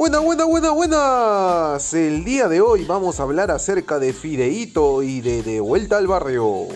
Buena, buena, buena, buenas. El día de hoy vamos a hablar acerca de fideito y de De Vuelta al Barrio.